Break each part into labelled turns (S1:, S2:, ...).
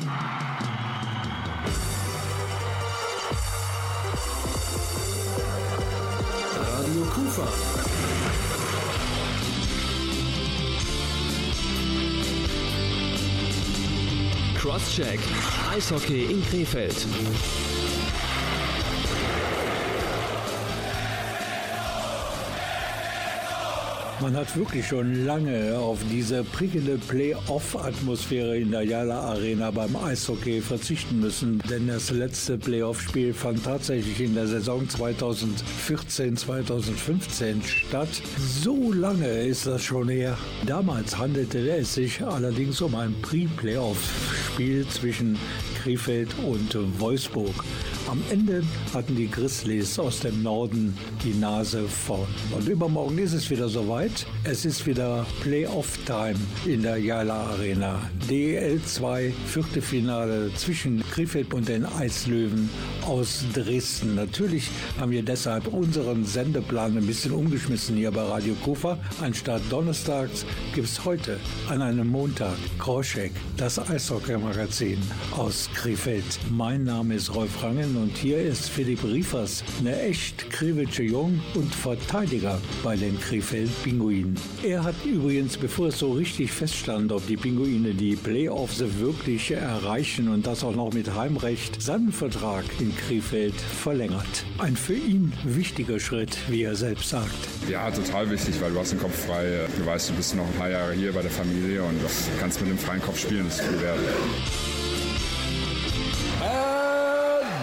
S1: Radio Kufa. Crosscheck. Eishockey in Krefeld.
S2: Man hat wirklich schon lange auf diese prickelnde Playoff-Atmosphäre in der Jala Arena beim Eishockey verzichten müssen, denn das letzte Playoff-Spiel fand tatsächlich in der Saison 2014-2015 statt. So lange ist das schon her. Damals handelte es sich allerdings um ein Pre-Playoff-Spiel zwischen Krefeld und Wolfsburg. Am Ende hatten die Grizzlies aus dem Norden die Nase vorn. Und übermorgen ist es wieder soweit. Es ist wieder Playoff-Time in der Jala Arena. DL 2 vierte Finale zwischen Krefeld und den Eislöwen aus Dresden. Natürlich haben wir deshalb unseren Sendeplan ein bisschen umgeschmissen hier bei Radio Kufa. Anstatt donnerstags gibt es heute an einem Montag Kroschek, das Eishockey-Magazin aus Krefeld. Mein Name ist Rolf Rangen und hier ist Philipp Riefers, eine echt Krewitsche Jung und Verteidiger bei den Krefeld Pinguinen. Er hat übrigens, bevor es so richtig feststand, ob die Pinguine die Playoffs wirklich erreichen und das auch noch mit Heimrecht, seinen Vertrag in Krefeld verlängert. Ein für ihn wichtiger Schritt, wie er selbst sagt.
S3: Ja, total wichtig, weil du hast den Kopf frei. Du weißt, du bist noch ein paar Jahre hier bei der Familie und kannst mit dem freien Kopf spielen, das ist viel wert.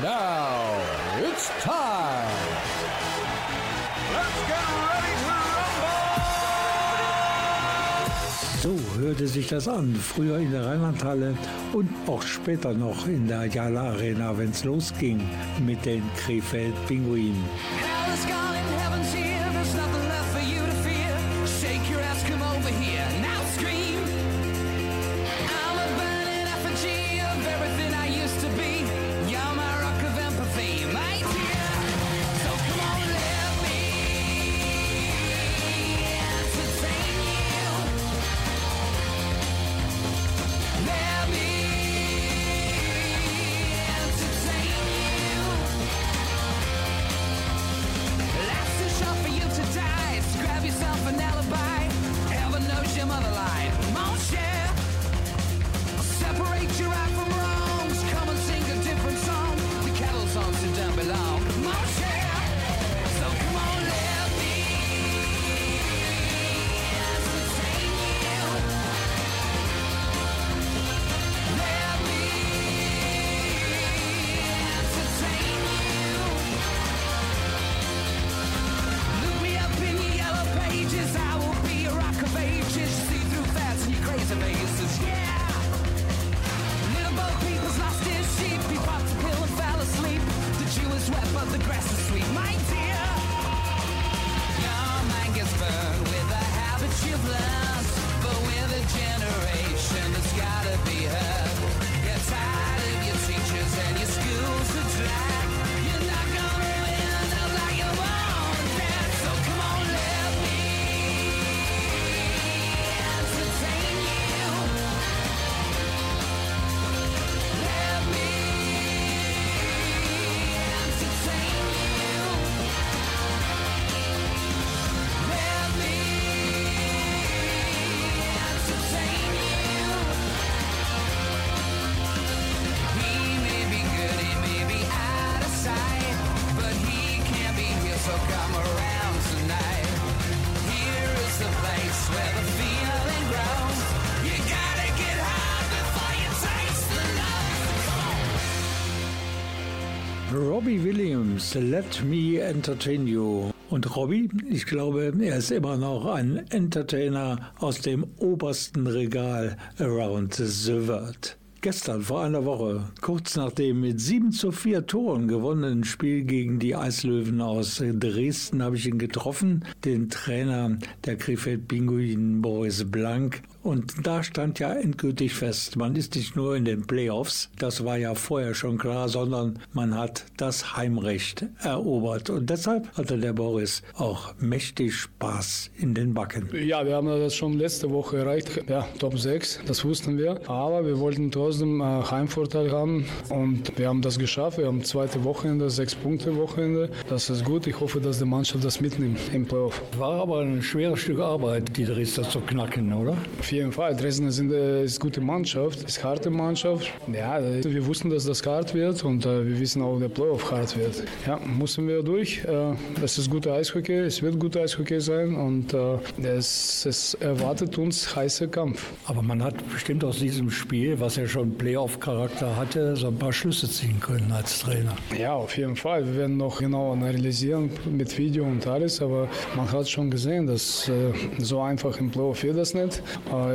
S4: Now it's time. Let's get ready
S2: So
S4: to
S2: hörte sich das an. Früher in der Rheinlandhalle und auch später noch in der Jala Arena, wenn es losging mit den Krefeld Pinguinen. Williams, Let Me Entertain You. Und Robbie, ich glaube, er ist immer noch ein Entertainer aus dem obersten Regal around the world. Gestern, vor einer Woche, kurz nach dem mit 7 zu 4 Toren gewonnenen Spiel gegen die Eislöwen aus Dresden, habe ich ihn getroffen, den Trainer der Krefeld Pinguinen Boris Blank.
S5: Und da stand ja endgültig fest, man ist nicht nur in den Playoffs, das war ja vorher schon klar, sondern man hat das Heimrecht erobert. Und deshalb hatte der Boris auch mächtig Spaß in den Backen.
S6: Ja, wir haben das schon letzte Woche erreicht. Ja, Top 6, das wussten wir. Aber wir wollten trotzdem äh, Heimvorteil haben und wir haben das geschafft. Wir haben zweite Wochenende, sechs Punkte Wochenende. Das ist gut. Ich hoffe, dass die Mannschaft das mitnimmt im Playoff.
S5: War aber ein schweres Stück Arbeit, die Dresdner zu knacken, oder?
S6: Auf jeden Fall. Dresden ist, äh, eine gute Mannschaft, ist eine harte Mannschaft. Ja, äh, wir wussten, dass das hart wird und äh, wir wissen auch, dass der Playoff hart wird. Ja, müssen wir durch. Äh, das ist gute Eishockey, es wird gute Eishockey sein und äh, es, es erwartet uns heißer Kampf.
S5: Aber man hat bestimmt aus diesem Spiel, was ja schon Playoff-Charakter hatte, so ein paar Schlüsse ziehen können als Trainer.
S6: Ja, auf jeden Fall. Wir werden noch genau analysieren mit Video und alles, aber man hat schon gesehen, dass äh, so einfach im Playoff wird das nicht.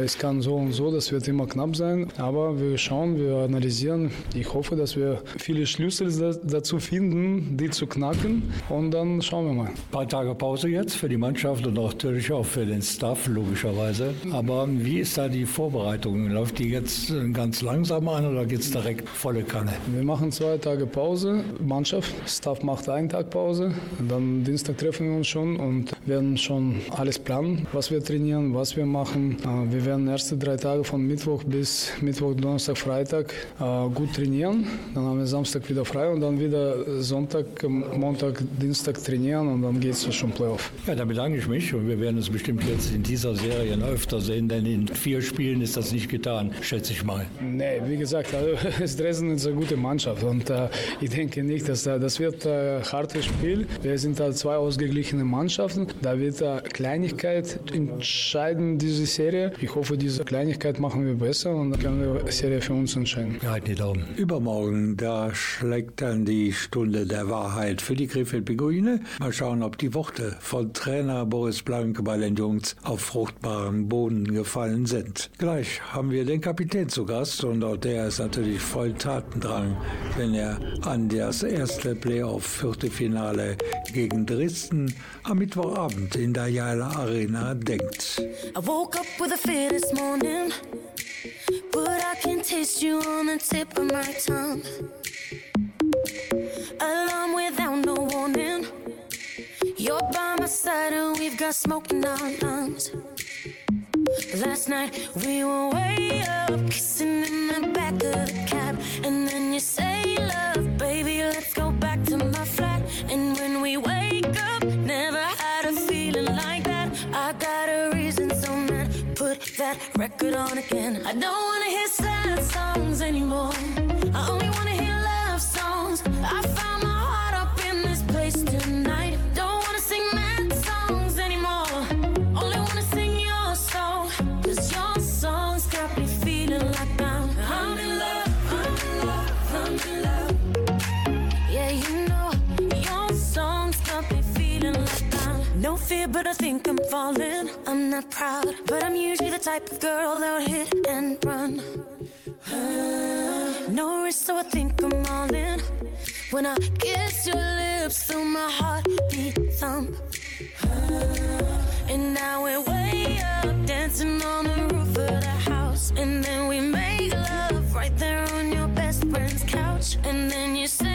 S6: Es kann so und so, das wird immer knapp sein, aber wir schauen, wir analysieren. Ich hoffe, dass wir viele Schlüssel dazu finden, die zu knacken und dann schauen wir mal. Ein
S5: paar Tage Pause jetzt für die Mannschaft und natürlich auch für den Staff, logischerweise. Aber wie ist da die Vorbereitung? Läuft die jetzt ganz langsam an oder geht es direkt volle Kanne?
S6: Wir machen zwei Tage Pause. Mannschaft, Staff macht einen Tag Pause. Dann Dienstag treffen wir uns schon und werden schon alles planen, was wir trainieren, was wir machen. Äh, wir werden erste drei Tage von Mittwoch bis Mittwoch, Donnerstag, Freitag äh, gut trainieren. Dann haben wir Samstag wieder frei und dann wieder Sonntag, Montag, Dienstag trainieren und dann geht es schon Playoff.
S5: Ja, da bedanke ich mich und wir werden es bestimmt jetzt in dieser Serie öfter sehen, denn in vier Spielen ist das nicht getan, schätze ich mal.
S6: Nee, wie gesagt, also, Dresden ist eine gute Mannschaft und äh, ich denke nicht, dass äh, das wird ein äh, hartes Spiel. Wir sind da zwei ausgeglichene Mannschaften. Da wird eine Kleinigkeit entscheiden, diese Serie. Ich hoffe, diese Kleinigkeit machen wir besser und dann können wir Serie für uns entscheiden.
S5: Ja, die Daumen. Übermorgen, da schlägt dann die Stunde der Wahrheit für die Krefeld-Pinguine. Mal schauen, ob die Worte von Trainer Boris Blank bei den Jungs auf fruchtbaren Boden gefallen sind. Gleich haben wir den Kapitän zu Gast und auch der ist natürlich voll Tatendrang, wenn er an das erste Playoff-Viertelfinale gegen Dresden am Mittwochabend in der Jala Arena denkt. I woke up with a this morning, but I can taste you on the tip of my tongue. Alarm without no warning. You're by my side and we've got smoke in our lungs. Last night we were way up, kissing in the back of the cab. And then you say, Love, baby, let's go back to my flat. And when we wake up, never had a feeling like that. I got a reason, so man, put that record on again. I don't wanna hear sad songs anymore. I only wanna hear love songs. I found fear, but I think I'm falling. I'm not proud, but I'm usually the type of girl that would hit and run. No risk, so I think I'm all in. When I kiss your lips, feel my heart beat thump. And now we're way up, dancing on the roof of the house. And then we make love right there on your best friend's couch. And then you say,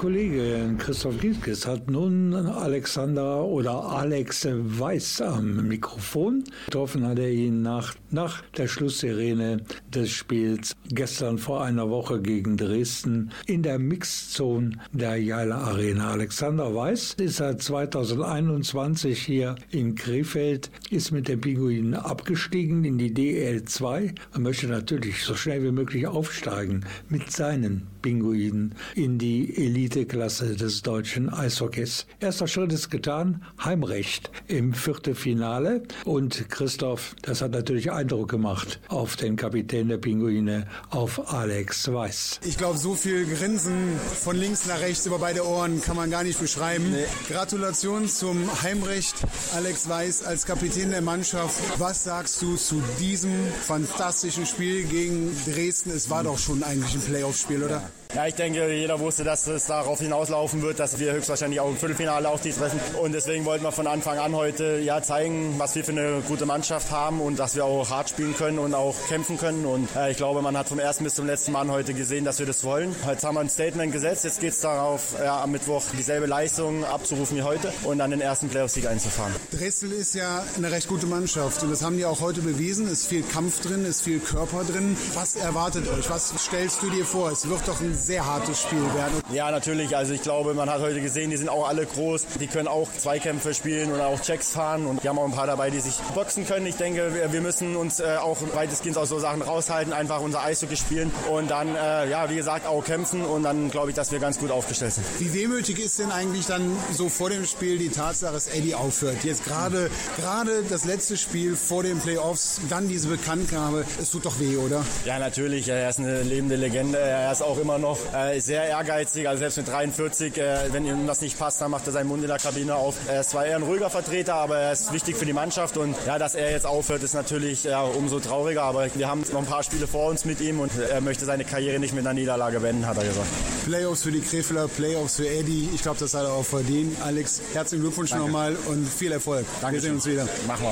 S2: Kollege Christoph Gieskes hat nun Alexander oder Alex Weiß am Mikrofon. Getroffen hat er ihn nach, nach der Schlusssirene des Spiels gestern vor einer Woche gegen Dresden in der Mixzone der Jaila Arena. Alexander Weiß ist seit 2021 hier in Krefeld, ist mit den Pinguinen abgestiegen in die DL2 und möchte natürlich so schnell wie möglich aufsteigen mit seinen Pinguinen in die Eliteklasse des deutschen Eishockeys. Erster Schritt ist getan, Heimrecht im Viertelfinale. Und Christoph, das hat natürlich Eindruck gemacht auf den Kapitän der Pinguine, auf Alex Weiß.
S7: Ich glaube, so viel Grinsen von links nach rechts über beide Ohren kann man gar nicht beschreiben. Nee. Gratulation zum Heimrecht, Alex Weiß als Kapitän der Mannschaft. Was sagst du zu diesem fantastischen Spiel gegen Dresden? Es war doch schon eigentlich ein Playoff-Spiel, oder?
S8: Ja, ich denke, jeder wusste, dass es darauf hinauslaufen wird, dass wir höchstwahrscheinlich auch im Viertelfinale auf die treffen. Und deswegen wollten wir von Anfang an heute ja zeigen, was wir für eine gute Mannschaft haben und dass wir auch hart spielen können und auch kämpfen können. Und äh, ich glaube, man hat vom ersten bis zum letzten Mal heute gesehen, dass wir das wollen. Jetzt haben wir ein Statement gesetzt. Jetzt geht es darauf, ja, am Mittwoch dieselbe Leistung abzurufen wie heute und dann den ersten Playoff-Sieg einzufahren.
S7: Dresden ist ja eine recht gute Mannschaft und das haben die auch heute bewiesen. Es ist viel Kampf drin, es ist viel Körper drin. Was erwartet euch? Was stellst du dir vor? Es wird doch ein sehr hartes Spiel werden.
S8: Ja, natürlich. Also ich glaube, man hat heute gesehen, die sind auch alle groß. Die können auch Zweikämpfe spielen oder auch Checks fahren. Und wir haben auch ein paar dabei, die sich boxen können. Ich denke, wir müssen uns äh, auch weitestgehend aus so Sachen raushalten, einfach unser Eishockey spielen und dann, äh, ja, wie gesagt, auch kämpfen. Und dann glaube ich, dass wir ganz gut aufgestellt sind.
S7: Wie wehmütig ist denn eigentlich dann so vor dem Spiel die Tatsache, dass Eddie aufhört? Jetzt gerade gerade das letzte Spiel vor den Playoffs, dann diese Bekanntgabe. Es tut doch weh, oder?
S8: Ja, natürlich. Er ist eine lebende Legende. Er ist auch immer noch äh, äh, sehr ehrgeizig, also selbst mit 43, äh, wenn ihm das nicht passt, dann macht er seinen Mund in der Kabine auf. Er ist zwar eher ein ruhiger Vertreter, aber er ist wichtig für die Mannschaft und ja, dass er jetzt aufhört, ist natürlich ja, umso trauriger, aber wir haben noch ein paar Spiele vor uns mit ihm und er möchte seine Karriere nicht mit einer Niederlage wenden, hat er gesagt.
S7: Playoffs für die Krefeler, Playoffs für Eddie, ich glaube, das hat er auch verdient. Alex, herzlichen Glückwunsch nochmal und viel Erfolg.
S8: Danke.
S7: Wir sehen uns wieder.
S8: Machen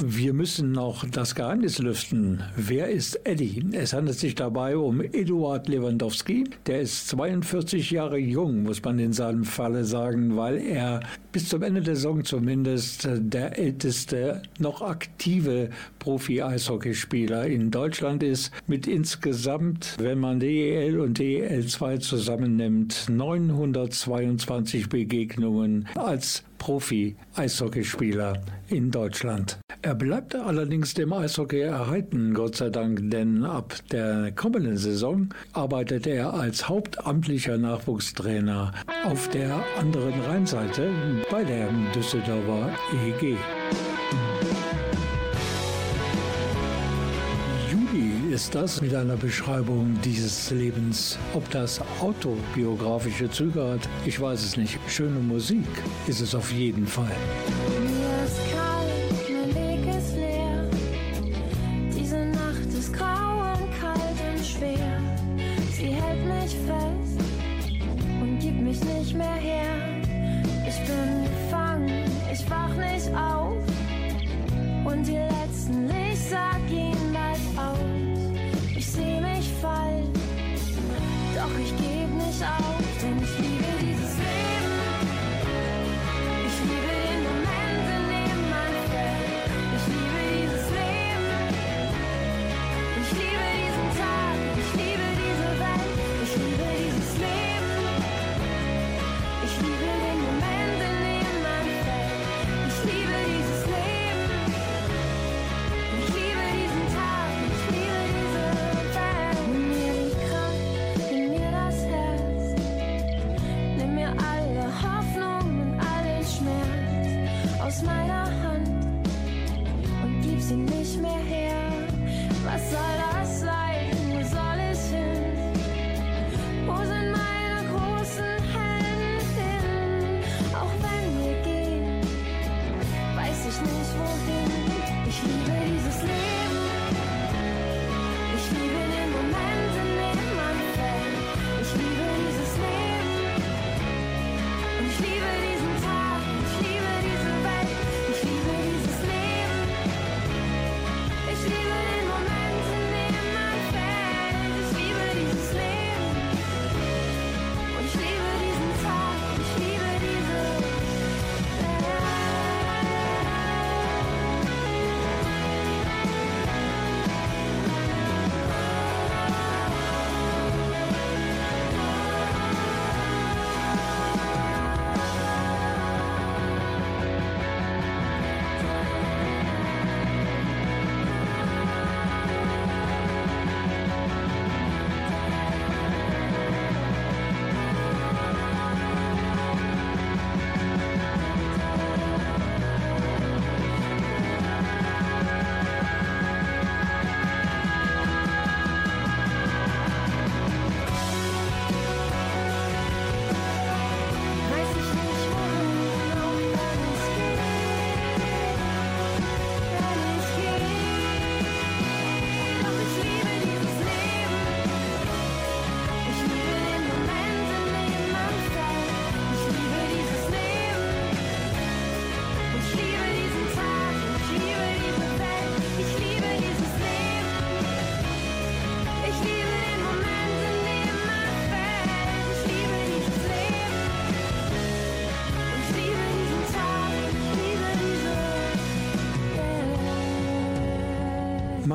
S8: wir.
S2: Wir müssen noch das Geheimnis lüften. Wer ist Eddie? Es handelt sich dabei um Eduard Lewandowski. Der ist 42 Jahre jung, muss man in seinem Falle sagen, weil er bis zum Ende der Saison zumindest der älteste noch aktive Profi-Eishockeyspieler in Deutschland ist, mit insgesamt, wenn man DEL und DEL 2 zusammennimmt, 922 Begegnungen als Profi-Eishockeyspieler in Deutschland. Er bleibt allerdings dem Eishockey erhalten, Gott sei Dank, denn ab der kommenden Saison arbeitet er als hauptamtlicher Nachwuchstrainer auf der anderen Rheinseite bei der Düsseldorfer EEG. Ist das mit einer Beschreibung dieses Lebens. Ob das autobiografische Züge hat, ich weiß es nicht. Schöne Musik ist es auf jeden Fall.
S5: Mir ist kalt,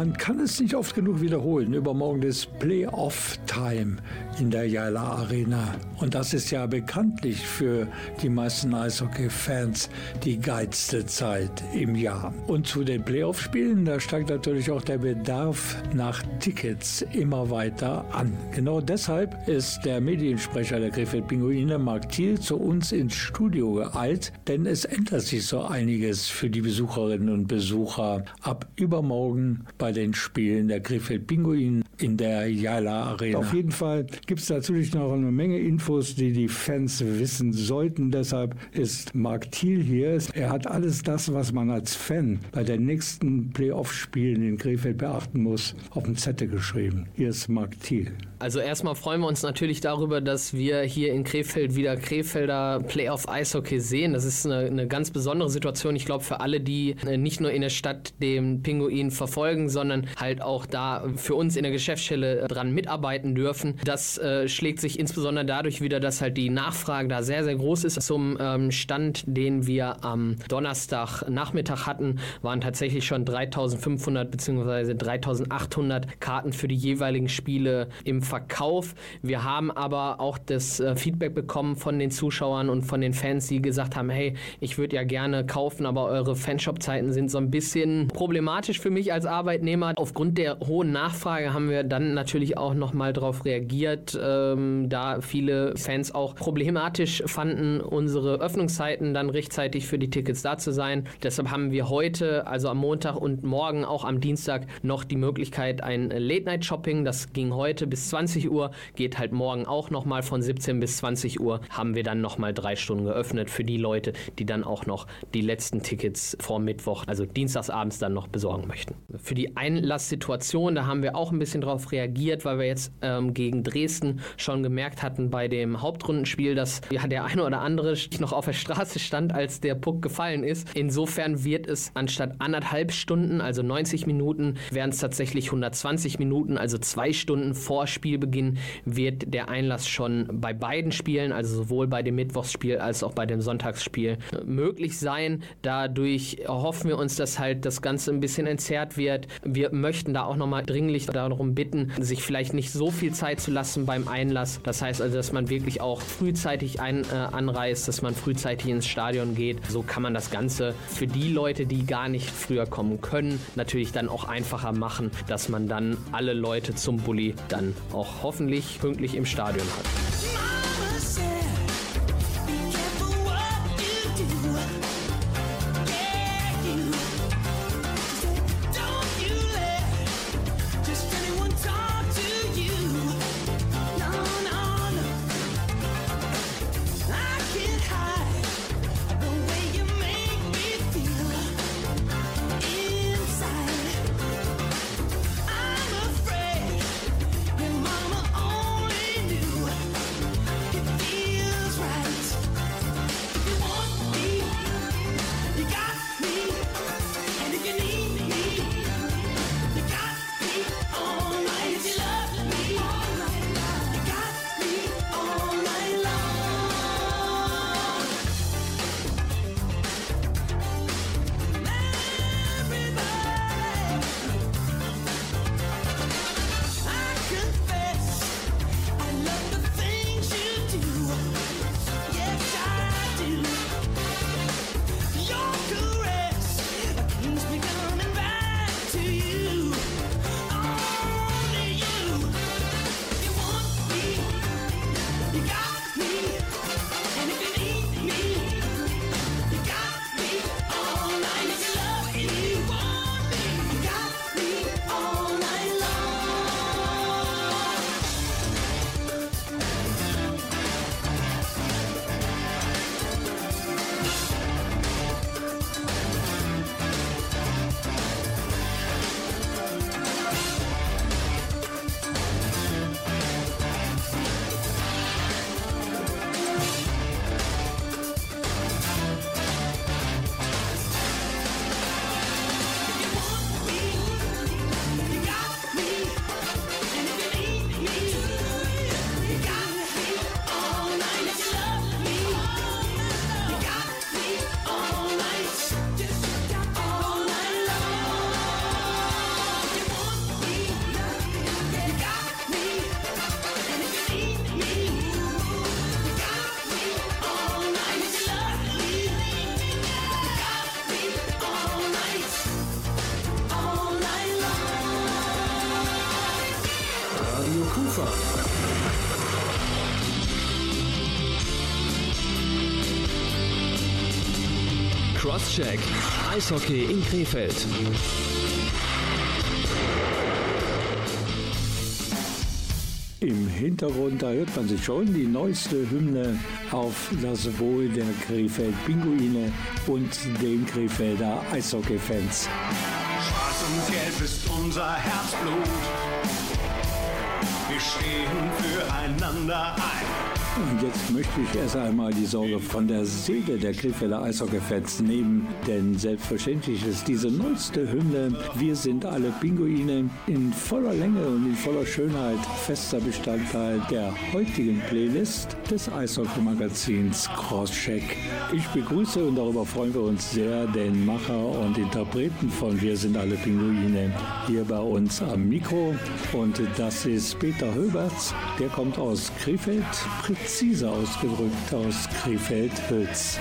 S5: Man
S2: kann es nicht oft genug wiederholen. Übermorgen ist Playoff-Time in der Jala Arena. Und das ist ja bekanntlich für die meisten Eishockey-Fans die geilste Zeit im Jahr. Und zu den Playoff-Spielen, da steigt natürlich auch der Bedarf nach Tickets immer weiter an. Genau deshalb ist der Mediensprecher der Krefeld Pinguine, Mark Thiel, zu uns ins Studio geeilt, denn es ändert sich so einiges für die Besucherinnen und Besucher ab übermorgen bei den Spielen der Krefeld Pinguine in der Jala Arena. Auf jeden Fall gibt es natürlich noch eine Menge Infos, die die Fans wissen sollten. Deshalb ist Mark Thiel hier. Er hat alles das, was man als Fan bei den nächsten Playoff-Spielen in Krefeld beachten muss, auf den Zettel geschrieben. Hier ist Mark Thiel.
S9: Also erstmal freuen wir uns natürlich darüber, dass wir hier in Krefeld wieder Krefelder Playoff Eishockey sehen. Das ist eine, eine ganz besondere Situation, ich glaube, für alle, die äh, nicht nur in der Stadt den Pinguin verfolgen, sondern halt auch da für uns in der Geschäftsstelle dran mitarbeiten dürfen. Das äh, schlägt sich insbesondere dadurch wieder, dass halt die Nachfrage da sehr, sehr groß ist. Zum ähm, Stand, den wir am Donnerstag Nachmittag hatten, waren tatsächlich schon 3500 bzw. 3800 Karten für die jeweiligen Spiele im Verkauf. Wir haben aber auch das äh, Feedback bekommen von den Zuschauern und von den Fans, die gesagt haben, hey, ich würde ja gerne kaufen, aber eure Fanshop-Zeiten sind so ein bisschen problematisch für mich als Arbeitnehmer. Aufgrund der hohen Nachfrage haben wir dann natürlich auch nochmal darauf reagiert, ähm, da viele Fans auch problematisch fanden, unsere Öffnungszeiten dann rechtzeitig für die Tickets da zu sein. Deshalb haben wir heute, also am Montag und morgen, auch am Dienstag, noch die Möglichkeit, ein Late-Night-Shopping, das ging heute bis 20 20 Uhr, geht halt morgen auch nochmal von 17 bis 20 Uhr, haben wir dann nochmal drei Stunden geöffnet für die Leute, die dann auch noch die letzten Tickets vor Mittwoch, also dienstagsabends dann noch besorgen möchten. Für die Einlasssituation, da haben wir auch ein bisschen drauf reagiert, weil wir jetzt ähm, gegen Dresden schon gemerkt hatten bei dem Hauptrundenspiel, dass ja, der eine oder andere noch auf der Straße stand, als der Puck gefallen ist. Insofern wird es anstatt anderthalb Stunden, also 90 Minuten, werden es tatsächlich 120 Minuten, also zwei Stunden vor Spiel Spielbeginn wird der Einlass schon bei beiden Spielen, also sowohl bei dem Mittwochsspiel als auch bei dem Sonntagsspiel, möglich sein. Dadurch hoffen wir uns, dass halt das Ganze ein bisschen entzerrt wird. Wir möchten da auch nochmal dringlich darum bitten, sich vielleicht nicht so viel Zeit zu lassen beim Einlass. Das heißt also, dass man wirklich auch frühzeitig ein, äh, anreist, dass man frühzeitig ins Stadion geht. So kann man das Ganze für die Leute, die gar nicht früher kommen können, natürlich dann auch einfacher machen, dass man dann alle Leute zum Bulli dann auch hoffentlich pünktlich im Stadion hat.
S1: Crosscheck. Eishockey in Krefeld.
S2: Im Hintergrund, da hört man sich schon die neueste Hymne auf das Wohl der Krefeld Pinguine und den Krefelder Eishockey-Fans.
S10: Schwarz und Gelb ist unser Herzblut. Wir stehen füreinander ein.
S2: Und jetzt möchte ich erst einmal die Sorge von der Seele der Krefelder Eishockey-Fans nehmen, denn selbstverständlich ist diese neueste Hymne Wir sind alle Pinguine in voller Länge und in voller Schönheit fester Bestandteil der heutigen Playlist des Eishockey-Magazins Crosscheck. Ich begrüße und darüber freuen wir uns sehr den Macher und Interpreten von Wir sind alle Pinguine hier bei uns am Mikro. Und das ist Peter Höberts, der kommt aus Krefeld, präzise ausgedrückt aus Krefeld-Hülz.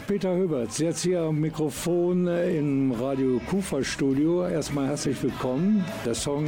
S2: Peter Höberts, jetzt hier am Mikrofon im Radio Kufa Studio. Erstmal herzlich willkommen. Der Song,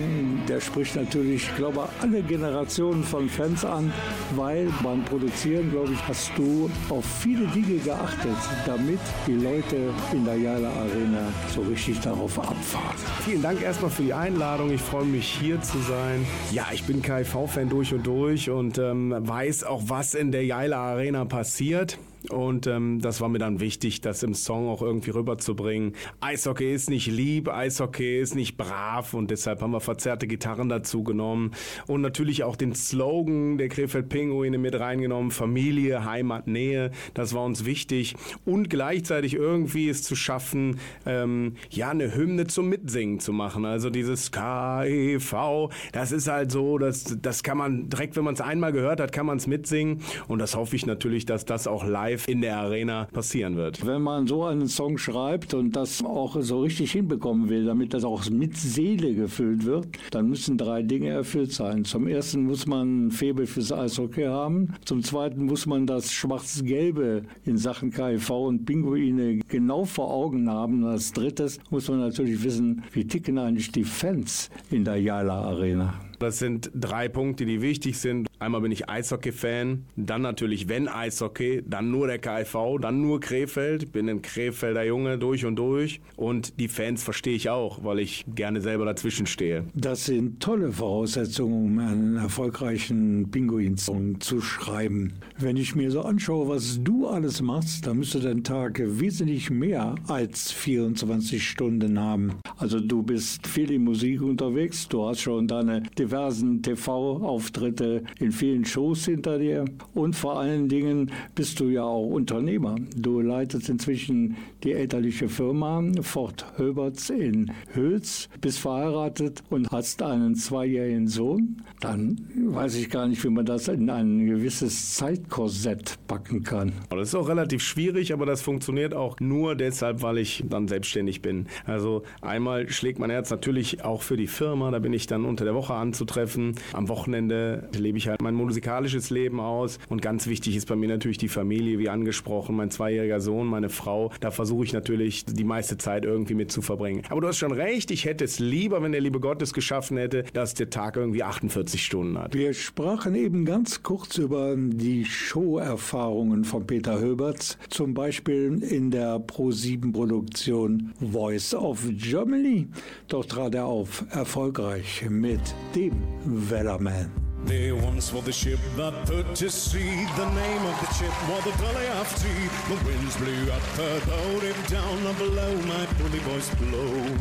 S2: der spricht natürlich, glaube ich, alle Generationen von Fans an, weil beim Produzieren, glaube ich, hast du auf viele Dinge geachtet, damit die Leute in der Jala Arena so richtig darauf abfahren.
S11: Vielen Dank erstmal für die Einladung. Ich freue mich hier zu sein. Ja, ich bin KIV-Fan durch und durch und ähm, weiß auch, was in der Jaila Arena passiert. Und ähm, das war mir dann wichtig, das im Song auch irgendwie rüberzubringen. Eishockey ist nicht lieb, Eishockey ist nicht brav und deshalb haben wir verzerrte Gitarren dazu genommen. Und natürlich auch den Slogan der Krefeld Pinguine mit reingenommen. Familie, Heimat, Nähe, das war uns wichtig. Und gleichzeitig irgendwie es zu schaffen, ähm, ja, eine Hymne zum Mitsingen zu machen. Also dieses KEV, das ist halt so, das, das kann man direkt, wenn man es einmal gehört hat, kann man es mitsingen. Und das hoffe ich natürlich, dass das auch live in der Arena passieren wird.
S2: Wenn man so einen Song schreibt und das auch so richtig hinbekommen will, damit das auch mit Seele gefüllt wird, dann müssen drei Dinge erfüllt sein. Zum ersten muss man ein Faible fürs Eishockey haben. Zum zweiten muss man das Schwarz-Gelbe in Sachen KIV und Pinguine genau vor Augen haben. Und als drittes muss man natürlich wissen, wie ticken eigentlich die Fans in der Jala Arena.
S11: Das sind drei Punkte, die wichtig sind. Einmal bin ich Eishockey-Fan, dann natürlich, wenn Eishockey, dann nur der KIV, dann nur Krefeld. Ich bin ein Krefelder Junge durch und durch. Und die Fans verstehe ich auch, weil ich gerne selber dazwischen stehe.
S2: Das sind tolle Voraussetzungen, um einen erfolgreichen Pinguin-Song zu schreiben. Wenn ich mir so anschaue, was du alles machst, dann müsste dein Tag wesentlich mehr als 24 Stunden haben. Also du bist viel in Musik unterwegs, du hast schon deine diversen TV-Auftritte in vielen Shows hinter dir und vor allen Dingen bist du ja auch Unternehmer. Du leitest inzwischen die elterliche Firma Fort Höberts in Hülz, bist verheiratet und hast einen zweijährigen Sohn. Dann weiß ich gar nicht, wie man das in ein gewisses Zeitkorsett packen kann.
S11: Das ist auch relativ schwierig, aber das funktioniert auch nur deshalb, weil ich dann selbstständig bin. Also einmal schlägt mein Herz natürlich auch für die Firma, da bin ich dann unter der Woche anzutreffen. Am Wochenende lebe ich halt mein musikalisches Leben aus und ganz wichtig ist bei mir natürlich die Familie, wie angesprochen, mein zweijähriger Sohn, meine Frau. Da versuche ich natürlich die meiste Zeit irgendwie mit zu verbringen. Aber du hast schon recht, ich hätte es lieber, wenn der liebe Gott es geschaffen hätte, dass der Tag irgendwie 48 Stunden hat.
S2: Wir sprachen eben ganz kurz über die Showerfahrungen von Peter Höberts, zum Beispiel in der Pro7-Produktion Voice of Germany. Dort trat er auf, erfolgreich mit dem Wellerman.
S10: There once was the ship that put to sea. The name of the ship was the Dolly of Tea. The winds blew up her boat, it down and below my bully boys blow.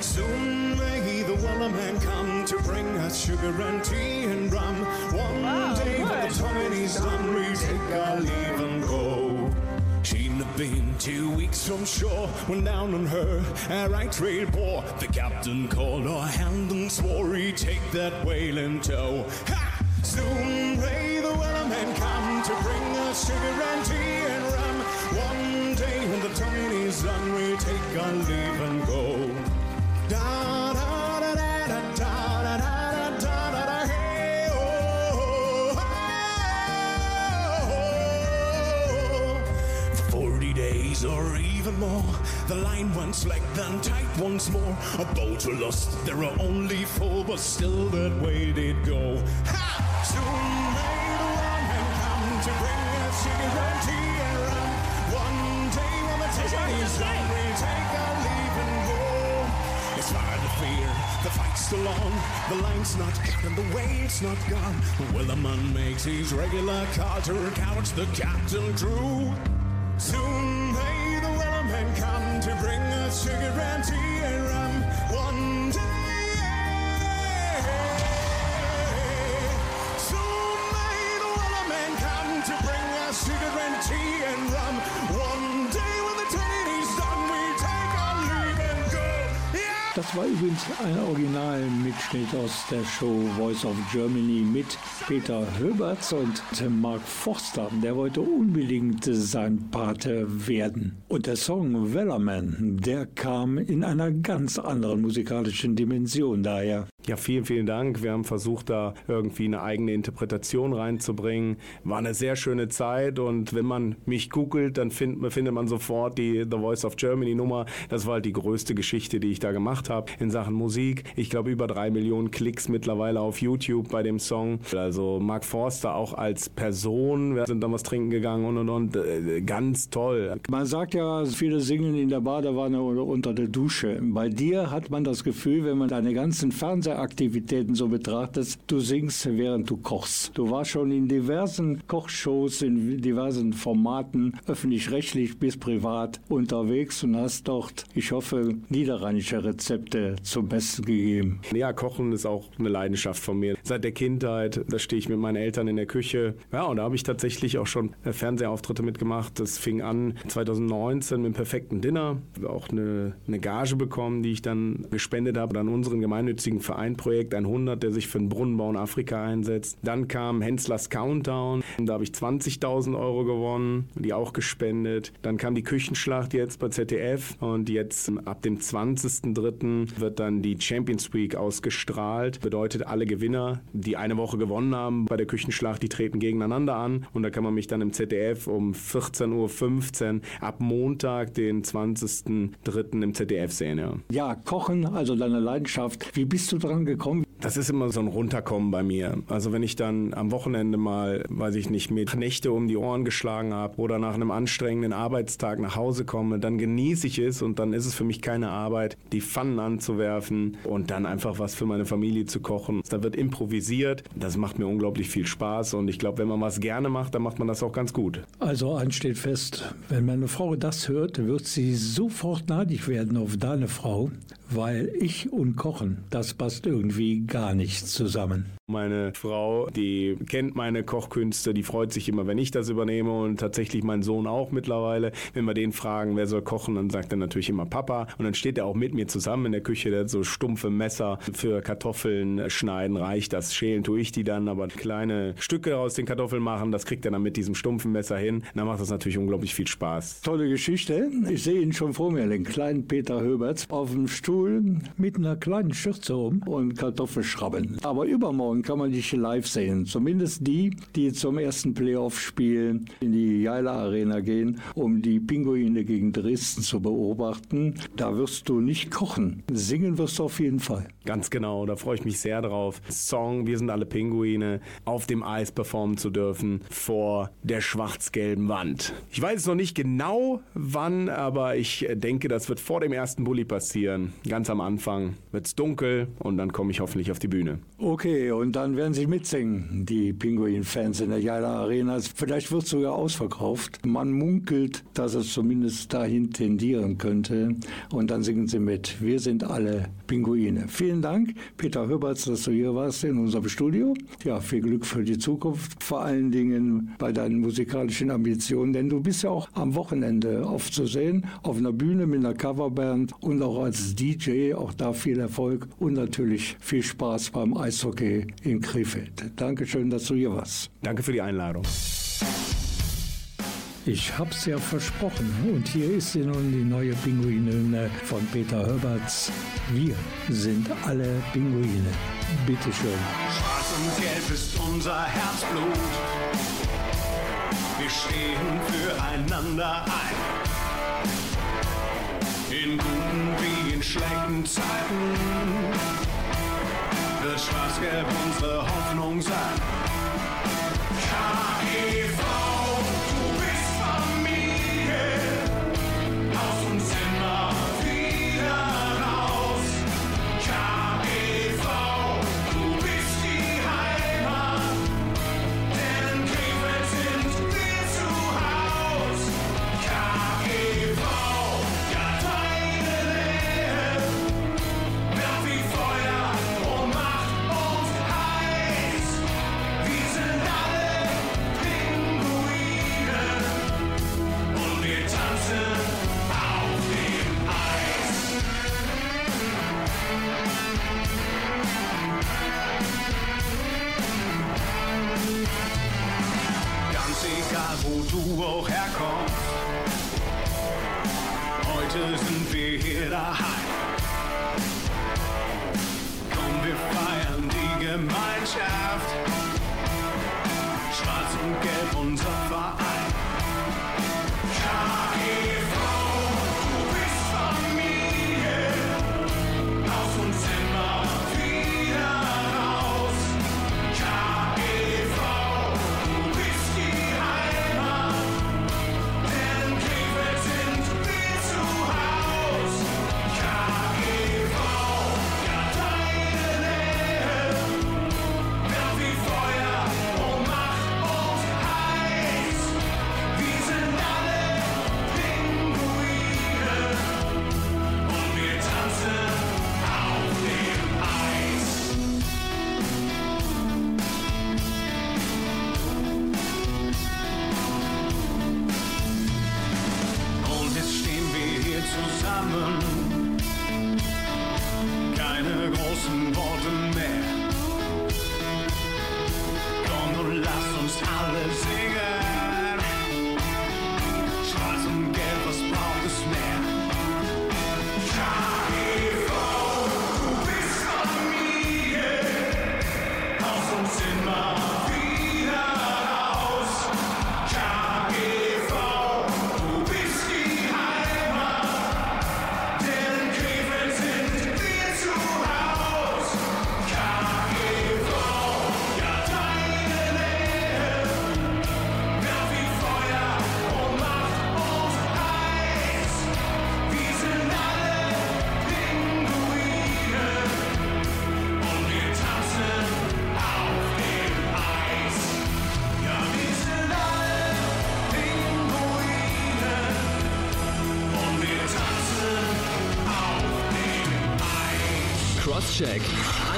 S10: Soon may the Wellerman come to bring us sugar and tea and rum. One day when the Tommy's done, we take our leave been two weeks from shore when down on her a right trade bore. The captain called her hand and swore he'd take that whale in tow. Ha! Soon may the Wellerman come to bring us sugar and tea and rum. One day when the Tony's done, we take our leave and go. Days or even more, the line went slack then tight once more. A boat to lost, there are only four, but still that way they'd go. Ha! Soon may the Wellerman to bring us sugar and rum. One day when the tea is done, we'll take our leave and go. It's fire the fear, the fight's still on. The line's not cut and the weight's not gone. Willerman makes his regular call to couch the captain true. Soon may the Wellerman come to bring us sugar and tea and rum. One day. When the trading's done, we take our leave and go.
S2: Das war übrigens ein Originalmitschnitt aus der Show Voice of Germany mit Peter Höberts und Mark Forster. Der wollte unbedingt sein Pate werden. Und der Song Wellerman, der kam in einer ganz anderen musikalischen Dimension daher.
S11: Ja, vielen, vielen Dank. Wir haben versucht, da irgendwie eine eigene Interpretation reinzubringen. War eine sehr schöne Zeit und wenn man mich googelt, dann find, findet man sofort die The Voice of Germany Nummer. Das war halt die größte Geschichte, die ich da gemacht habe in Sachen Musik. Ich glaube, über drei Millionen Klicks mittlerweile auf YouTube bei dem Song. Also Mark Forster auch als Person. Wir sind dann was trinken gegangen und und und. Äh, Ganz toll.
S2: Man sagt ja, viele singen in der Badewanne oder unter der Dusche. Bei dir hat man das Gefühl, wenn man deine ganzen Fernsehaktivitäten so betrachtet, du singst, während du kochst. Du warst schon in diversen Kochshows, in diversen Formaten, öffentlich-rechtlich bis privat unterwegs und hast dort, ich hoffe, niederrheinische Rezepte zum Besten gegeben.
S11: Ja, Kochen ist auch eine Leidenschaft von mir. Seit der Kindheit, da stehe ich mit meinen Eltern in der Küche. Ja, und da habe ich tatsächlich auch schon Fernsehauftritte mitgemacht. Das fing an 2019 mit dem perfekten Dinner. Auch eine, eine Gage bekommen, die ich dann gespendet habe an unseren gemeinnützigen Verein Projekt 100, der sich für den Brunnenbau in Afrika einsetzt. Dann kam Henslers Countdown. Da habe ich 20.000 Euro gewonnen, die auch gespendet. Dann kam die Küchenschlacht jetzt bei ZDF und jetzt ab dem 20.03. wird dann die Champions Week ausgestrahlt. Bedeutet, alle Gewinner, die eine Woche gewonnen haben bei der Küchenschlacht, die treten gegeneinander an und da kann man mich dann im ZDF um 14.15 Uhr ab Montag, den 20.03. im ZDF sehen. Ja.
S2: Ja, Kochen, also deine Leidenschaft. Wie bist du dran gekommen?
S11: Das ist immer so ein Runterkommen bei mir. Also wenn ich dann am Wochenende mal, weiß ich nicht, mit Nächte um die Ohren geschlagen habe oder nach einem anstrengenden Arbeitstag nach Hause komme, dann genieße ich es und dann ist es für mich keine Arbeit, die Pfannen anzuwerfen und dann einfach was für meine Familie zu kochen. Da wird improvisiert. Das macht mir unglaublich viel Spaß und ich glaube, wenn man was gerne macht, dann macht man das auch ganz gut.
S2: Also eins steht fest, wenn meine Frau das hört, wird sie sofort neidisch werden auf deine Frau, weil ich und Kochen, das passt irgendwie gar nicht zusammen.
S11: Meine Frau, die kennt meine Kochkünste, die freut sich immer, wenn ich das übernehme und tatsächlich mein Sohn auch mittlerweile. Wenn wir den fragen, wer soll kochen, dann sagt er natürlich immer Papa und dann steht er auch mit mir zusammen in der Küche, der hat so stumpfe Messer für Kartoffeln schneiden, reicht das. Schälen tue ich die dann, aber kleine Stücke aus den Kartoffeln machen, das kriegt er dann mit diesem stumpfen Messer hin. Dann macht das natürlich unglaublich viel Spaß.
S2: Tolle Geschichte. Ich sehe ihn schon vor mir, den kleinen Peter Höberts, auf dem Stuhl mit einer kleinen Schürze um und Kartoffeln schrabben. Aber übermorgen kann man dich live sehen. Zumindest die, die zum ersten Playoff-Spiel in die Jaila Arena gehen, um die Pinguine gegen Dresden zu beobachten. Da wirst du nicht kochen. Singen wirst du auf jeden Fall.
S11: Ganz genau, da freue ich mich sehr drauf. Song Wir sind alle Pinguine auf dem Eis performen zu dürfen vor der schwarz-gelben Wand. Ich weiß noch nicht genau wann, aber ich denke, das wird vor dem ersten Bulli passieren. Ganz am Anfang wird es dunkel und dann komme ich hoffentlich auf die Bühne.
S2: Okay, und dann werden sie mitsingen, die Pinguin-Fans in der Jaila Arena. Vielleicht wird es sogar ausverkauft. Man munkelt, dass es zumindest dahin tendieren könnte. Und dann singen sie mit. Wir sind alle Pinguine. Vielen Dank, Peter Höberts, dass du hier warst in unserem Studio. Ja, viel Glück für die Zukunft. Vor allen Dingen bei deinen musikalischen Ambitionen, denn du bist ja auch am Wochenende oft zu sehen, auf einer Bühne mit einer Coverband und auch als DJ. Auch da viel Erfolg und natürlich viel Spaß beim Eishockey in Krefeld. Dankeschön, dass du hier warst.
S11: Danke für die Einladung.
S2: Ich hab's ja versprochen. Und hier ist sie nun die neue Pinguine von Peter Höberts. Wir sind alle Pinguine. Bitteschön.
S10: Schwarz und Gelb ist unser Herzblut. Wir stehen füreinander ein. In guten wie in schlechten Zeiten wird Schwarz-Gelb unsere Hoffnung sein. KEV,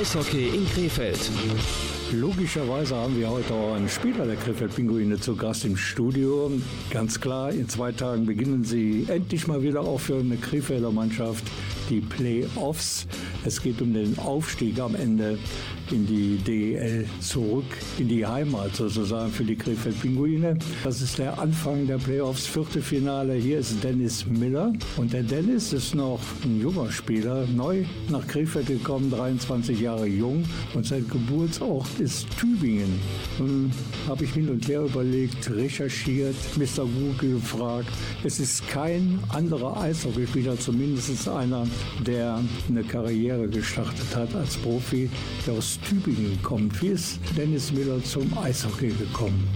S1: Eishockey in Krefeld.
S2: Logischerweise haben wir heute auch einen Spieler der Krefeld Pinguine zu Gast im Studio. Ganz klar, in zwei Tagen beginnen sie endlich mal wieder auch für eine Krefelder Mannschaft die Playoffs. Es geht um den Aufstieg am Ende in die DEL zurück, in die Heimat sozusagen für die Krefeld Pinguine. Das ist der Anfang der Playoffs, vierte Finale. Hier ist Dennis Miller und der Dennis ist noch ein junger Spieler, neu nach Krefeld gekommen, 23 Jahre jung und sein Geburtsort ist Tübingen. Nun habe ich hin und her überlegt, recherchiert, Mr. Google gefragt. Es ist kein anderer Eishockeyspieler, zumindest einer, der eine Karriere gestartet hat als Profi, der aus Tübingen kommt. Wie ist Dennis Miller zum Eishockey gekommen?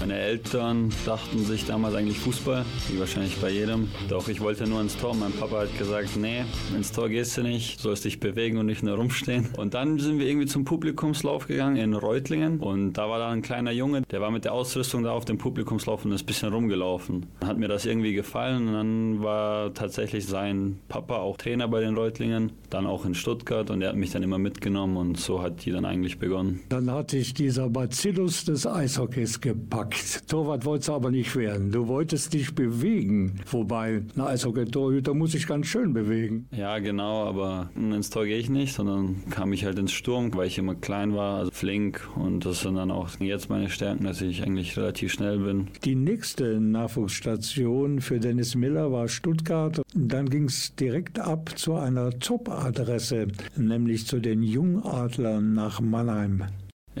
S12: Meine Eltern dachten sich damals eigentlich Fußball, wie wahrscheinlich bei jedem. Doch ich wollte nur ins Tor. Mein Papa hat gesagt, nee, ins Tor gehst du nicht, sollst dich bewegen und nicht nur rumstehen. Und dann sind wir irgendwie zum Publikumslauf gegangen in Reutlingen und da war da ein kleiner Junge, der war mit der Ausrüstung da auf dem Publikumslauf und ist ein bisschen rumgelaufen. Hat mir das irgendwie gefallen und dann war tatsächlich sein Papa auch Trainer bei den Reutlingen, dann auch in Stuttgart und er hat mich dann immer mitgenommen und so hat die dann eigentlich begonnen.
S2: Dann hat dich dieser Bacillus des Eishockeys gepackt. Torwart wolltest du aber nicht werden. Du wolltest dich bewegen. Wobei, ein Eishockey-Torhüter muss sich ganz schön bewegen.
S12: Ja, genau, aber ins Tor gehe ich nicht, sondern kam ich halt ins Sturm, weil ich immer klein war, also flink. Und das sind dann auch jetzt meine Stärken, dass ich eigentlich relativ schnell bin.
S2: Die nächste Nachwuchsstation für Dennis Miller war Stuttgart. Dann ging es direkt ab zu einer Top-Adresse, nämlich zu den Jungadlern nach Mannheim.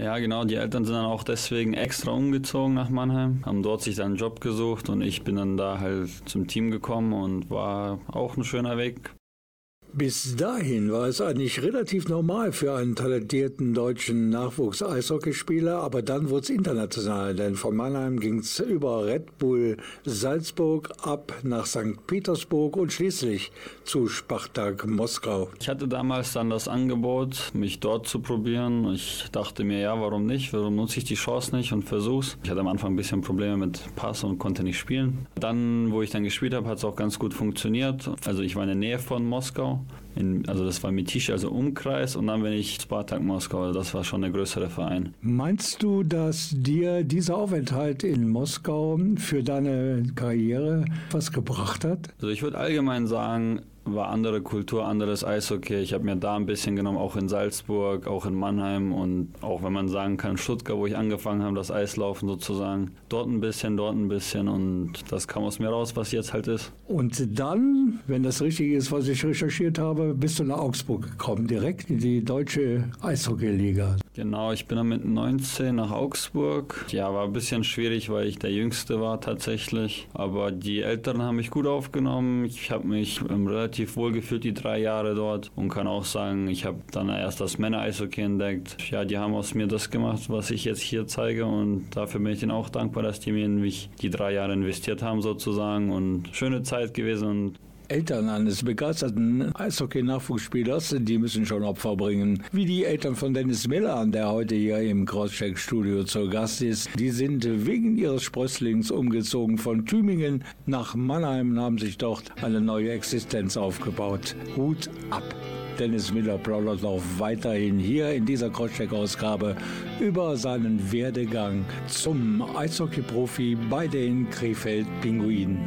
S12: Ja, genau. Die Eltern sind dann auch deswegen extra umgezogen nach Mannheim, haben dort sich dann einen Job gesucht und ich bin dann da halt zum Team gekommen und war auch ein schöner Weg.
S2: Bis dahin war es eigentlich relativ normal für einen talentierten deutschen Nachwuchs-Eishockeyspieler, aber dann wurde es international, denn von Mannheim ging es über Red Bull Salzburg ab nach St. Petersburg und schließlich zu Spartak Moskau.
S12: Ich hatte damals dann das Angebot, mich dort zu probieren. Ich dachte mir, ja, warum nicht? Warum nutze ich die Chance nicht und versuch's? Ich hatte am Anfang ein bisschen Probleme mit Pass und konnte nicht spielen. Dann, wo ich dann gespielt habe, hat es auch ganz gut funktioniert. Also ich war in der Nähe von Moskau in, also das war Mitisch, also Umkreis und dann bin ich Spartak Moskau, also das war schon der größere Verein.
S2: Meinst du, dass dir dieser Aufenthalt in Moskau für deine Karriere was gebracht hat?
S12: Also ich würde allgemein sagen, war andere Kultur, anderes Eishockey. Ich habe mir da ein bisschen genommen, auch in Salzburg, auch in Mannheim und auch wenn man sagen kann, Stuttgart, wo ich angefangen habe, das Eislaufen sozusagen. Dort ein bisschen, dort ein bisschen und das kam aus mir raus, was jetzt halt ist.
S2: Und dann, wenn das richtig ist, was ich recherchiert habe, bist du nach Augsburg gekommen, direkt in die deutsche Eishockeyliga.
S12: Genau, ich bin dann mit 19 nach Augsburg. Ja, war ein bisschen schwierig, weil ich der Jüngste war tatsächlich. Aber die Eltern haben mich gut aufgenommen. Ich habe mich relativ relativ wohl gefühlt die drei Jahre dort und kann auch sagen, ich habe dann erst das Männer-Eishockey entdeckt. Ja, die haben aus mir das gemacht, was ich jetzt hier zeige und dafür bin ich ihnen auch dankbar, dass die mir in mich die drei Jahre investiert haben sozusagen und schöne Zeit gewesen und
S2: Eltern eines begeisterten Eishockey-Nachwuchsspielers, die müssen schon Opfer bringen. Wie die Eltern von Dennis Miller, der heute hier im Crosscheck-Studio zu Gast ist. Die sind wegen ihres Sprösslings umgezogen von Tübingen nach Mannheim und haben sich dort eine neue Existenz aufgebaut. Hut ab! Dennis Miller plaudert auch weiterhin hier in dieser Crosscheck-Ausgabe über seinen Werdegang zum Eishockey-Profi bei den Krefeld Pinguinen.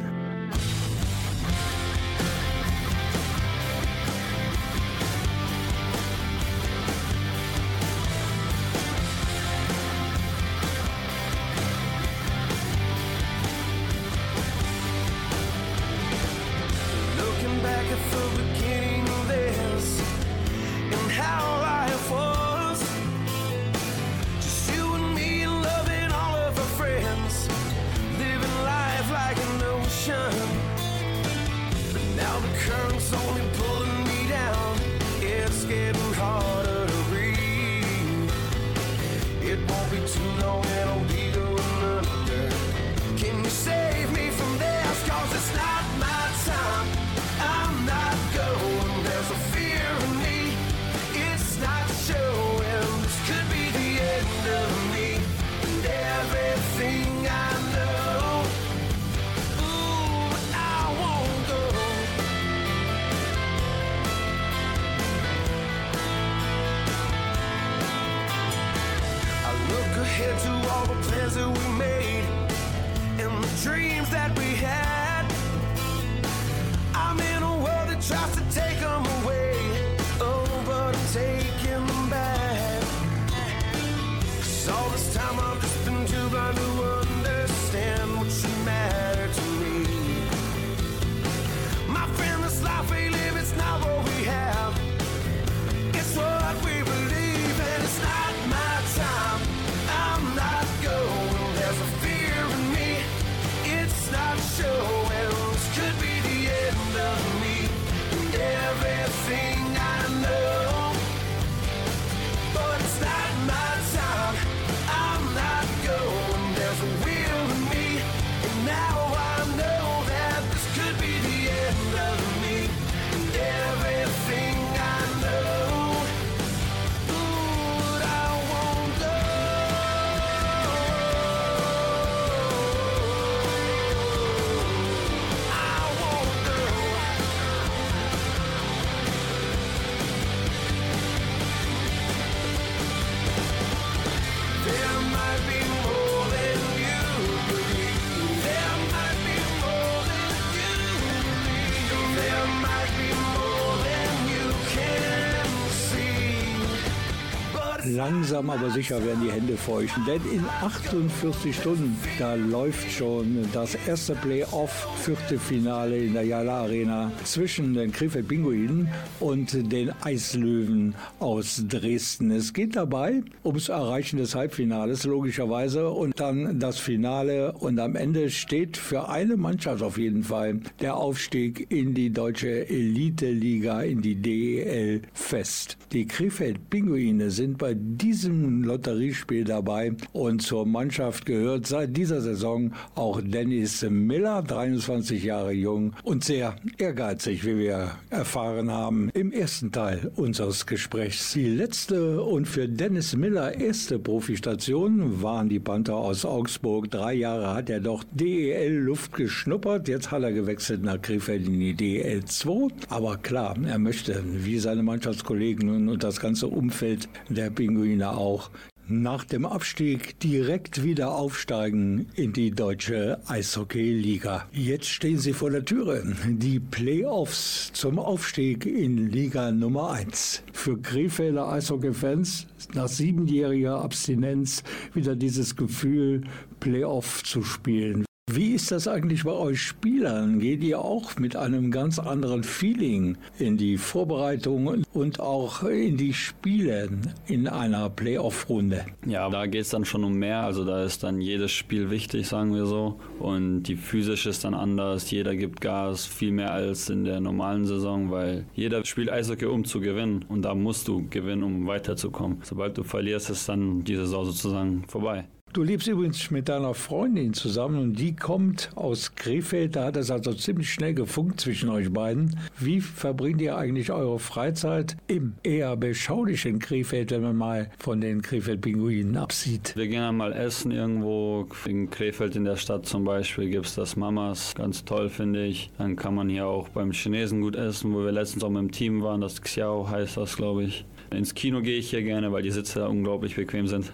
S2: Langsam aber sicher werden die Hände feucht, denn in 48 Stunden, da läuft schon das erste Playoff-Viertelfinale in der Jala Arena zwischen den Krefeld Pinguinen und den Eislöwen aus Dresden. Es geht dabei ums Erreichen des Halbfinales, logischerweise, und dann das Finale. Und am Ende steht für eine Mannschaft auf jeden Fall der Aufstieg in die deutsche Elite-Liga, in die DEL fest. Die Krefeld Pinguine sind bei diesem Lotteriespiel dabei und zur Mannschaft gehört seit dieser Saison auch Dennis Miller, 23 Jahre jung und sehr ehrgeizig, wie wir erfahren haben im ersten Teil unseres Gesprächs. Die letzte und für Dennis Miller erste Profistation waren die Panther aus Augsburg. Drei Jahre hat er doch DEL-Luft geschnuppert. Jetzt hat er gewechselt nach Krefeld in die DEL 2. Aber klar, er möchte, wie seine Mannschaftskollegen und das ganze Umfeld der Pinguine auch, nach dem Abstieg direkt wieder aufsteigen in die deutsche Eishockey-Liga. Jetzt stehen sie vor der Türe. Die Playoffs zum Aufstieg in Liga Nummer 1. Für Krefelder Eishockey-Fans nach siebenjähriger Abstinenz wieder dieses Gefühl, Playoff zu spielen. Wie ist das eigentlich bei euch Spielern? Geht ihr auch mit einem ganz anderen Feeling in die Vorbereitung und auch in die Spiele in einer Playoff-Runde?
S12: Ja, da geht es dann schon um mehr. Also da ist dann jedes Spiel wichtig, sagen wir so. Und die physische ist dann anders. Jeder gibt Gas, viel mehr als in der normalen Saison, weil jeder spielt Eishockey, um zu gewinnen. Und da musst du gewinnen, um weiterzukommen. Sobald du verlierst, ist dann die Saison sozusagen vorbei.
S2: Du lebst übrigens mit deiner Freundin zusammen und die kommt aus Krefeld. Da hat es also ziemlich schnell gefunkt zwischen euch beiden. Wie verbringt ihr eigentlich eure Freizeit im eher beschaulichen Krefeld, wenn man mal von den Krefeld-Pinguinen absieht?
S12: Wir gehen einmal essen irgendwo. In Krefeld in der Stadt zum Beispiel gibt es das Mamas. Ganz toll, finde ich. Dann kann man hier auch beim Chinesen gut essen, wo wir letztens auch mit dem Team waren. Das Xiao heißt das, glaube ich. Ins Kino gehe ich hier gerne, weil die Sitze unglaublich bequem sind.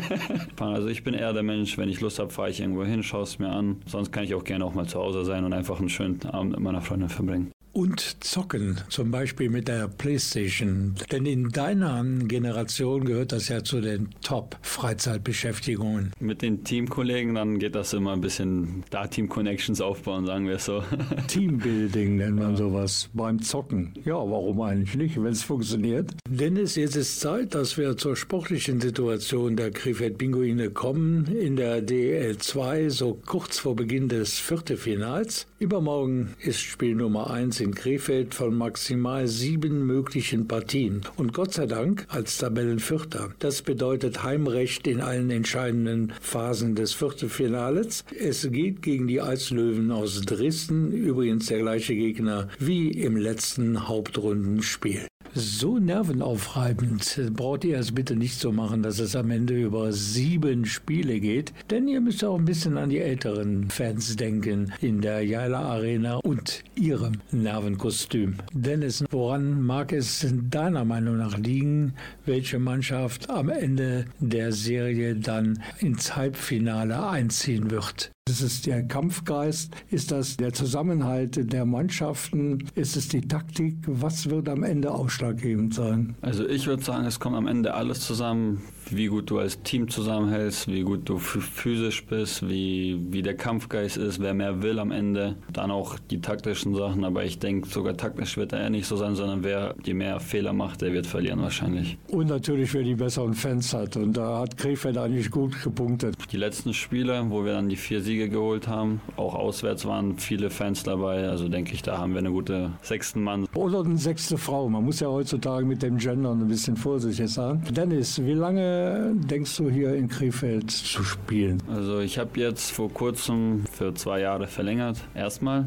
S12: also ich bin eher der Mensch, wenn ich Lust habe, fahre ich irgendwo hin, schaue es mir an. Sonst kann ich auch gerne auch mal zu Hause sein und einfach einen schönen Abend mit meiner Freundin verbringen
S2: und zocken, zum Beispiel mit der Playstation. Denn in deiner Generation gehört das ja zu den Top-Freizeitbeschäftigungen.
S12: Mit den Teamkollegen, dann geht das immer ein bisschen da Team-Connections aufbauen, sagen wir so.
S2: Teambuilding nennt man sowas beim Zocken. Ja, warum eigentlich nicht, wenn es funktioniert? Dennis, jetzt ist Zeit, dass wir zur sportlichen Situation der Krefeld Pinguine kommen. In der DL2, so kurz vor Beginn des Viertelfinals. Übermorgen ist Spiel Nummer 1 in Krefeld von maximal sieben möglichen Partien. Und Gott sei Dank als Tabellenvierter. Das bedeutet Heimrecht in allen entscheidenden Phasen des Viertelfinales. Es geht gegen die Eislöwen aus Dresden, übrigens der gleiche Gegner wie im letzten Hauptrundenspiel so nervenaufreibend. Braucht ihr es bitte nicht so machen, dass es am Ende über sieben Spiele geht, denn ihr müsst auch ein bisschen an die älteren Fans denken in der Jaila Arena und ihrem Nervenkostüm. Dennis, woran mag es deiner Meinung nach liegen, welche Mannschaft am Ende der Serie dann ins Halbfinale einziehen wird? Ist es der Kampfgeist? Ist das der Zusammenhalt der Mannschaften? Ist es die Taktik? Was wird am Ende ausschlaggebend sein?
S12: Also ich würde sagen, es kommt am Ende alles zusammen wie gut du als Team zusammenhältst, wie gut du physisch bist, wie, wie der Kampfgeist ist, wer mehr will am Ende. Dann auch die taktischen Sachen, aber ich denke, sogar taktisch wird er nicht so sein, sondern wer die mehr Fehler macht, der wird verlieren wahrscheinlich.
S2: Und natürlich, wer die besseren Fans hat. Und da hat Krefeld eigentlich gut gepunktet.
S12: Die letzten Spiele, wo wir dann die vier Siege geholt haben, auch auswärts waren viele Fans dabei. Also denke ich, da haben wir eine gute sechsten Mann.
S2: Oder eine sechste Frau. Man muss ja heutzutage mit dem Gender ein bisschen vorsichtig sein. Dennis, wie lange denkst du hier in Krefeld zu spielen?
S12: Also ich habe jetzt vor kurzem für zwei Jahre verlängert, erstmal.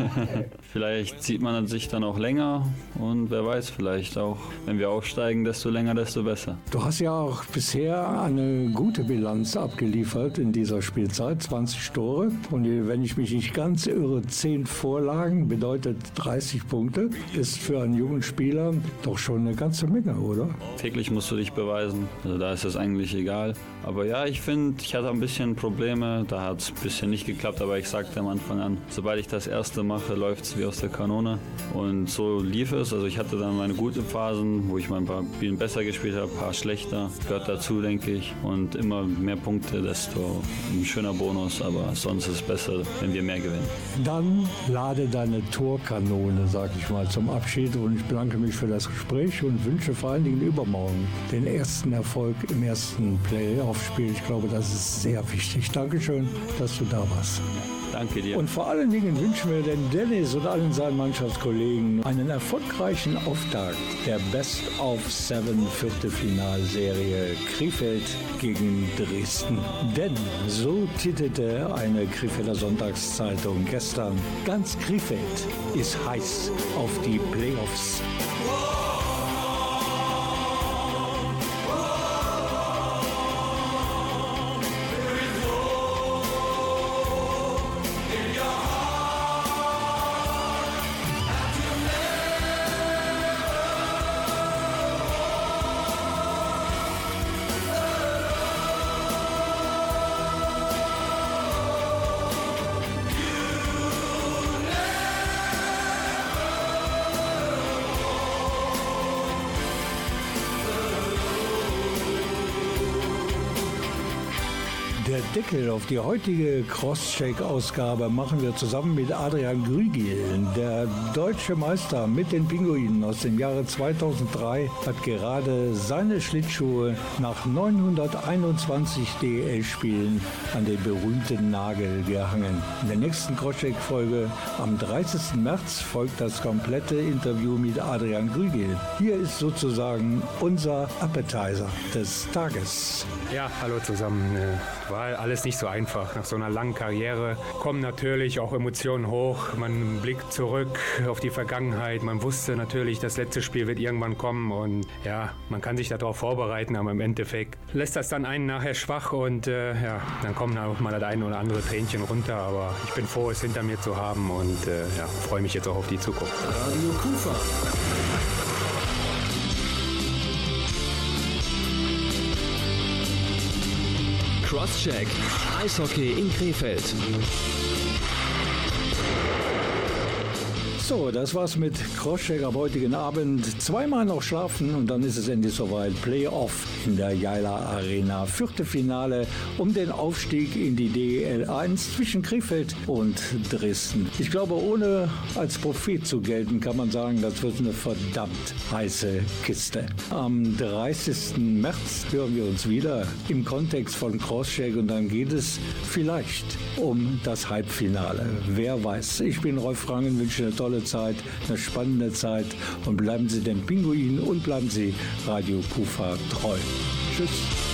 S12: vielleicht sieht man sich dann auch länger und wer weiß, vielleicht auch, wenn wir aufsteigen, desto länger, desto besser.
S2: Du hast ja auch bisher eine gute Bilanz abgeliefert in dieser Spielzeit, 20 20 Tore und wenn ich mich nicht ganz irre, 10 Vorlagen bedeutet 30 Punkte. Ist für einen jungen Spieler doch schon eine ganze Menge, oder?
S12: Täglich musst du dich beweisen. Also da ist es eigentlich egal. Aber ja, ich finde, ich hatte ein bisschen Probleme. Da hat es ein bisschen nicht geklappt, aber ich sagte am Anfang an, sobald ich das erste mache, läuft es wie aus der Kanone. Und so lief es. Also ich hatte dann meine guten Phasen, wo ich mal ein paar Spielen besser gespielt habe, ein paar schlechter. Gehört dazu, denke ich. Und immer mehr Punkte, desto ein schöner Bonus. Aber sonst ist es besser, wenn wir mehr gewinnen.
S2: Dann lade deine Torkanone, sag ich mal, zum Abschied. Und ich bedanke mich für das Gespräch und wünsche vor allen Dingen übermorgen den ersten Erfolg im ersten Playoff-Spiel. Ich glaube, das ist sehr wichtig. Dankeschön, dass du da warst.
S12: Danke dir.
S2: Und vor allen Dingen wünschen wir den Dennis und allen seinen Mannschaftskollegen einen erfolgreichen Auftakt der Best of Seven Viertelfinalserie Krefeld gegen Dresden. Denn so titelte eine Krefelder Sonntagszeitung gestern, ganz Krefeld ist heiß auf die Playoffs. Der Deckel auf die heutige Crosscheck-Ausgabe machen wir zusammen mit Adrian Grügel. Der deutsche Meister mit den Pinguinen aus dem Jahre 2003 hat gerade seine Schlittschuhe nach 921 DL-Spielen an den berühmten Nagel gehangen. In der nächsten Crosscheck-Folge am 30. März folgt das komplette Interview mit Adrian Grügel. Hier ist sozusagen unser Appetizer des Tages.
S13: Ja, hallo zusammen. Äh, War alles nicht so einfach. Nach so einer langen Karriere kommen natürlich auch Emotionen hoch. Man blickt zurück auf die Vergangenheit. Man wusste natürlich, das letzte Spiel wird irgendwann kommen und ja, man kann sich darauf vorbereiten, aber im Endeffekt lässt das dann einen nachher schwach und äh, ja, dann kommen auch mal das ein oder andere Tränchen runter. Aber ich bin froh, es hinter mir zu haben und äh, ja, freue mich jetzt auch auf die Zukunft.
S1: Radio Kufa. Crosscheck. Eishockey in Krefeld.
S2: So, das war's mit Crosscheck am heutigen Abend. Zweimal noch schlafen und dann ist es endlich soweit. Playoff in der Jaila Arena. Vierte Finale um den Aufstieg in die DL1 zwischen Krefeld und Dresden. Ich glaube, ohne als Prophet zu gelten, kann man sagen, das wird eine verdammt heiße Kiste. Am 30. März hören wir uns wieder im Kontext von Crosscheck und dann geht es vielleicht um das Halbfinale. Wer weiß. Ich bin Rolf Rangen, wünsche eine tolle Zeit, eine spannende Zeit und bleiben Sie den Pinguinen und bleiben Sie Radio Kufa treu. Tschüss.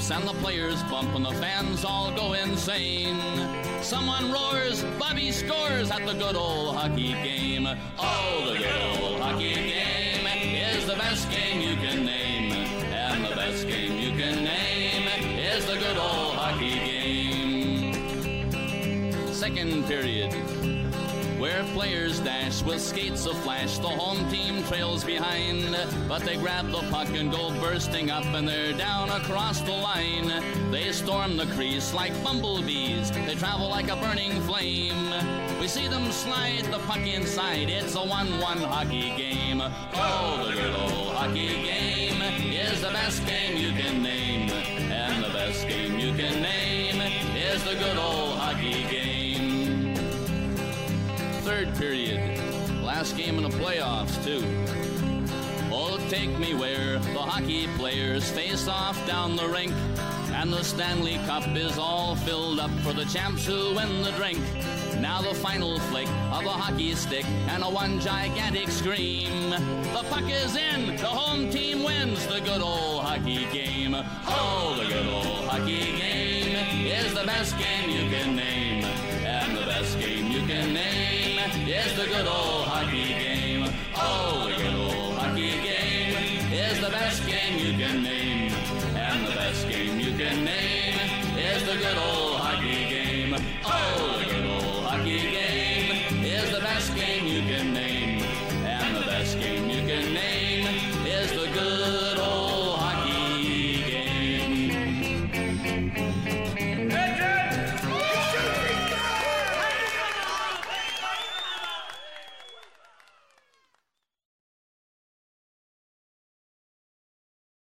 S14: Jumps and the players bump and the fans all go insane. Someone roars, Bobby scores at the good old hockey game. Oh, the good old hockey game is the best game you can name. And the best game you can name is the good old hockey game. Second period where players dash with skates of flash, The home team trails behind, but they grab the puck and go bursting up, and they're down across the line. They storm the crease like bumblebees, they travel like a burning flame. We see them slide the puck inside, it's a 1 1 hockey game. Oh, the good old hockey game is the best game you can name, and the best game you can name is the good old third period. Last game in the playoffs, too. Oh, take me where the hockey players face off down the rink. And the Stanley Cup is all filled up for the champs who win the drink. Now the final flick of a hockey stick and a one gigantic scream. The puck is in, the home team wins the good old hockey game. Oh, the good old hockey game is the best game you can name. And the best game you can name is the good old hockey game. Oh, the good old hockey game is the best game you can name. And the best game you can name is the good old hockey game. Oh,